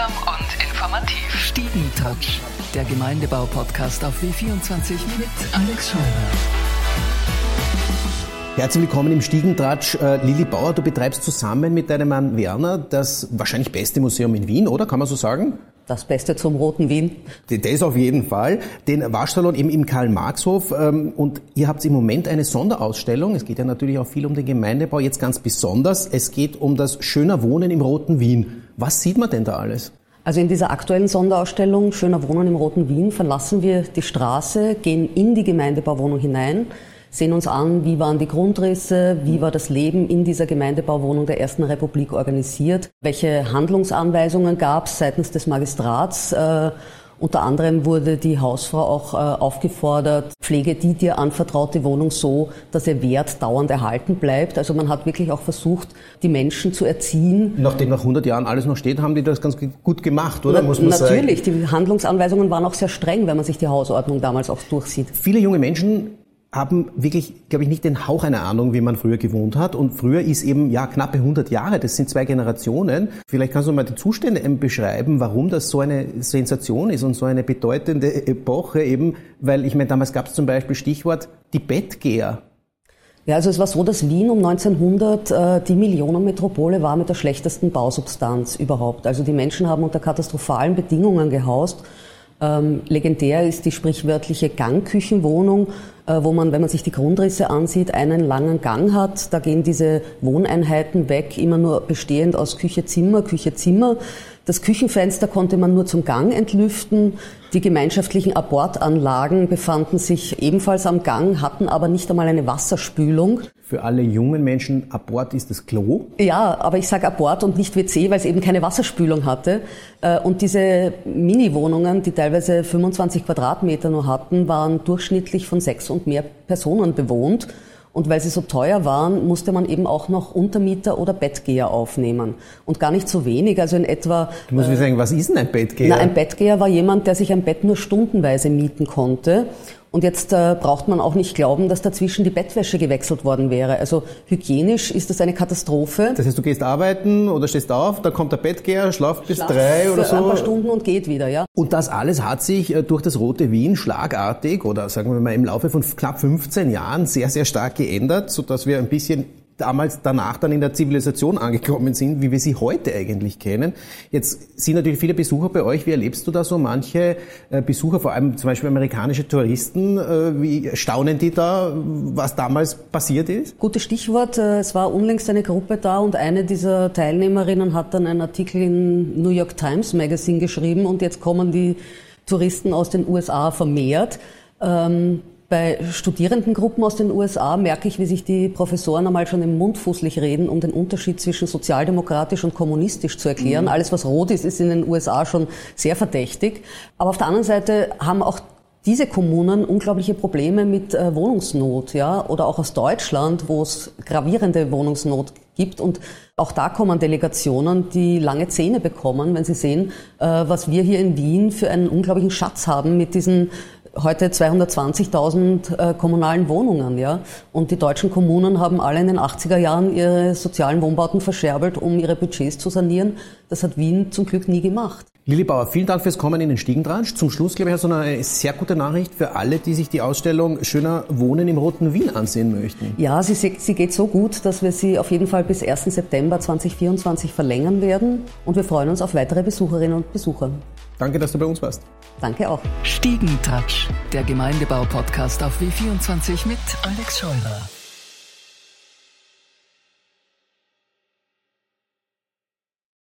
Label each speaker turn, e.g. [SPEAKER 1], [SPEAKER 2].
[SPEAKER 1] Unterhaltsam und informativ.
[SPEAKER 2] Stiegentouch, der Gemeindebau-Podcast auf W24 mit Alex Scheuer.
[SPEAKER 3] Herzlich willkommen im Stiegentratsch. Äh, Lili Bauer, du betreibst zusammen mit deinem Mann Werner das wahrscheinlich beste Museum in Wien, oder? Kann man so sagen?
[SPEAKER 4] Das Beste zum Roten Wien.
[SPEAKER 3] Das auf jeden Fall. Den Waschsalon eben im Karl-Marx-Hof. Ähm, und ihr habt im Moment eine Sonderausstellung. Es geht ja natürlich auch viel um den Gemeindebau, jetzt ganz besonders. Es geht um das schöner Wohnen im Roten Wien. Was sieht man denn da alles?
[SPEAKER 4] Also in dieser aktuellen Sonderausstellung Schöner Wohnen im Roten Wien verlassen wir die Straße, gehen in die Gemeindebauwohnung hinein, sehen uns an, wie waren die Grundrisse, wie war das Leben in dieser Gemeindebauwohnung der Ersten Republik organisiert, welche Handlungsanweisungen gab es seitens des Magistrats. Äh, unter anderem wurde die Hausfrau auch äh, aufgefordert, pflege die dir anvertraute Wohnung so, dass ihr Wert dauernd erhalten bleibt. Also man hat wirklich auch versucht, die Menschen zu erziehen.
[SPEAKER 3] Nachdem nach 100 Jahren alles noch steht, haben die das ganz gut gemacht, oder?
[SPEAKER 4] Na, Muss man natürlich, sagen. die Handlungsanweisungen waren auch sehr streng, wenn man sich die Hausordnung damals auch durchsieht.
[SPEAKER 3] Viele junge Menschen haben wirklich, glaube ich, nicht den Hauch einer Ahnung, wie man früher gewohnt hat. Und früher ist eben, ja, knappe 100 Jahre, das sind zwei Generationen. Vielleicht kannst du mal die Zustände beschreiben, warum das so eine Sensation ist und so eine bedeutende Epoche eben, weil ich meine, damals gab es zum Beispiel Stichwort die Bettgeher.
[SPEAKER 4] Ja, also es war so, dass Wien um 1900 äh, die Millionenmetropole war mit der schlechtesten Bausubstanz überhaupt. Also die Menschen haben unter katastrophalen Bedingungen gehaust. Ähm, legendär ist die sprichwörtliche Gangküchenwohnung, äh, wo man, wenn man sich die Grundrisse ansieht, einen langen Gang hat. Da gehen diese Wohneinheiten weg, immer nur bestehend aus Küche, Zimmer, Küche, Zimmer. Das Küchenfenster konnte man nur zum Gang entlüften. Die gemeinschaftlichen Abortanlagen befanden sich ebenfalls am Gang, hatten aber nicht einmal eine Wasserspülung.
[SPEAKER 3] Für alle jungen Menschen, Abort ist das Klo?
[SPEAKER 4] Ja, aber ich sage Abort und nicht WC, weil es eben keine Wasserspülung hatte. Äh, und diese Mini-Wohnungen, die teilweise 25 Quadratmeter nur hatten, waren durchschnittlich von sechs und mehr Personen bewohnt. Und weil sie so teuer waren, musste man eben auch noch Untermieter oder Bettgeher aufnehmen. Und gar nicht so wenig, also in etwa...
[SPEAKER 3] Du musst mir sagen, was ist denn ein Bettgeher?
[SPEAKER 4] Na, ein Bettgeher war jemand, der sich ein Bett nur stundenweise mieten konnte. Und jetzt äh, braucht man auch nicht glauben, dass dazwischen die Bettwäsche gewechselt worden wäre. Also hygienisch ist das eine Katastrophe.
[SPEAKER 3] Das heißt, du gehst arbeiten oder stehst auf, da kommt der Bettgeher, schlaft bis Schlaf drei oder so.
[SPEAKER 4] ein paar Stunden und geht wieder, ja.
[SPEAKER 3] Und das alles hat sich äh, durch das Rote Wien schlagartig oder sagen wir mal im Laufe von knapp 15 Jahren sehr, sehr stark geändert, sodass wir ein bisschen damals danach dann in der Zivilisation angekommen sind, wie wir sie heute eigentlich kennen. Jetzt sind natürlich viele Besucher bei euch. Wie erlebst du da so manche äh, Besucher, vor allem zum Beispiel amerikanische Touristen? Äh, wie staunen die da, was damals passiert ist?
[SPEAKER 4] Gutes Stichwort. Äh, es war unlängst eine Gruppe da und eine dieser Teilnehmerinnen hat dann einen Artikel in New York Times Magazine geschrieben und jetzt kommen die Touristen aus den USA vermehrt. Bei Studierendengruppen aus den USA merke ich, wie sich die Professoren einmal schon im Mund fußlich reden, um den Unterschied zwischen sozialdemokratisch und kommunistisch zu erklären. Mhm. Alles, was rot ist, ist in den USA schon sehr verdächtig. Aber auf der anderen Seite haben auch diese Kommunen unglaubliche Probleme mit äh, Wohnungsnot, ja, oder auch aus Deutschland, wo es gravierende Wohnungsnot gibt und auch da kommen Delegationen, die lange Zähne bekommen, wenn sie sehen, äh, was wir hier in Wien für einen unglaublichen Schatz haben mit diesen heute 220.000 äh, kommunalen Wohnungen, ja. Und die deutschen Kommunen haben alle in den 80er Jahren ihre sozialen Wohnbauten verscherbelt, um ihre Budgets zu sanieren. Das hat Wien zum Glück nie gemacht.
[SPEAKER 3] Lili Bauer, vielen Dank fürs Kommen in den Stiegentransch. Zum Schluss, glaube ich, hast du eine sehr gute Nachricht für alle, die sich die Ausstellung Schöner Wohnen im Roten Wien ansehen möchten.
[SPEAKER 4] Ja, sie, sie geht so gut, dass wir sie auf jeden Fall bis 1. September 2024 verlängern werden. Und wir freuen uns auf weitere Besucherinnen und Besucher.
[SPEAKER 3] Danke, dass du bei uns warst.
[SPEAKER 4] Danke auch.
[SPEAKER 2] Stiegentouch, der Gemeindebau-Podcast auf W24 mit Alex Scheurer.